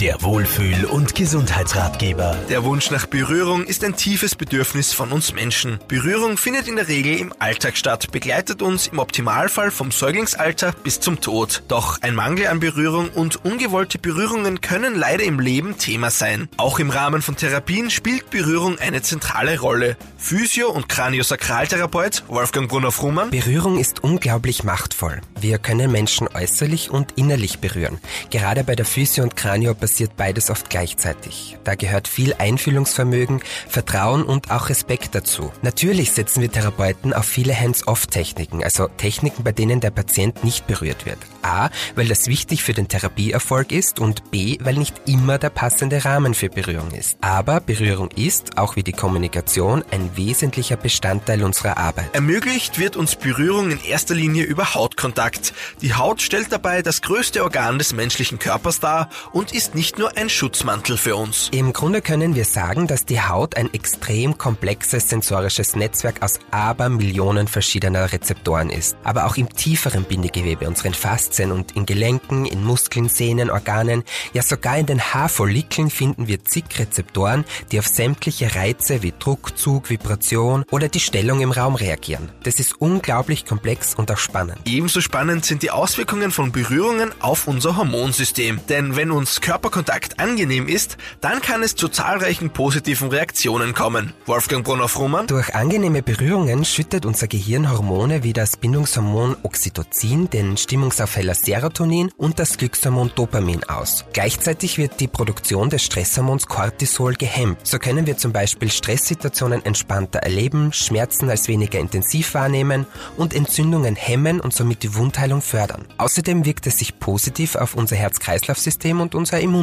Der Wohlfühl- und Gesundheitsratgeber. Der Wunsch nach Berührung ist ein tiefes Bedürfnis von uns Menschen. Berührung findet in der Regel im Alltag statt, begleitet uns im Optimalfall vom Säuglingsalter bis zum Tod. Doch ein Mangel an Berührung und ungewollte Berührungen können leider im Leben Thema sein. Auch im Rahmen von Therapien spielt Berührung eine zentrale Rolle. Physio- und Kraniosakraltherapeut Wolfgang Brunner-Frumann. Berührung ist unglaublich machtvoll. Wir können Menschen äußerlich und innerlich berühren. Gerade bei der Physio- und Kranio passiert beides oft gleichzeitig. Da gehört viel Einfühlungsvermögen, Vertrauen und auch Respekt dazu. Natürlich setzen wir Therapeuten auf viele Hands-off-Techniken, also Techniken, bei denen der Patient nicht berührt wird. A, weil das wichtig für den Therapieerfolg ist und B, weil nicht immer der passende Rahmen für Berührung ist. Aber Berührung ist, auch wie die Kommunikation, ein wesentlicher Bestandteil unserer Arbeit. Ermöglicht wird uns Berührung in erster Linie über Hautkontakt. Die Haut stellt dabei das größte Organ des menschlichen Körpers dar und ist nicht nur ein Schutzmantel für uns. Im Grunde können wir sagen, dass die Haut ein extrem komplexes sensorisches Netzwerk aus Abermillionen verschiedener Rezeptoren ist. Aber auch im tieferen Bindegewebe, unseren Faszien und in Gelenken, in Muskeln, Sehnen, Organen, ja sogar in den Haarfollikeln finden wir zig Rezeptoren, die auf sämtliche Reize wie Druck, Zug, Vibration oder die Stellung im Raum reagieren. Das ist unglaublich komplex und auch spannend. Ebenso spannend sind die Auswirkungen von Berührungen auf unser Hormonsystem. Denn wenn uns Körperkontakt angenehm ist, dann kann es zu zahlreichen positiven Reaktionen kommen. Wolfgang Brunner-Frumann. Durch angenehme Berührungen schüttet unser Gehirn Hormone wie das Bindungshormon Oxytocin, den Stimmungsaufheller Serotonin und das Glückshormon Dopamin aus. Gleichzeitig wird die Produktion des Stresshormons Cortisol gehemmt. So können wir zum Beispiel Stresssituationen entspannter erleben, Schmerzen als weniger intensiv wahrnehmen und Entzündungen hemmen und somit die Wundheilung fördern. Außerdem wirkt es sich positiv auf unser Herz-Kreislauf-System und unser Immunsystem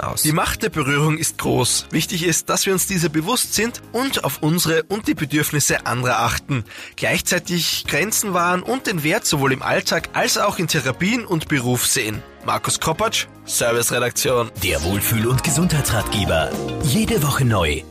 aus. Die Macht der Berührung ist groß. Wichtig ist, dass wir uns dieser bewusst sind und auf unsere und die Bedürfnisse anderer achten. Gleichzeitig Grenzen wahren und den Wert sowohl im Alltag als auch in Therapien und Beruf sehen. Markus Kropatsch, Serviceredaktion. Der Wohlfühl- und Gesundheitsratgeber. Jede Woche neu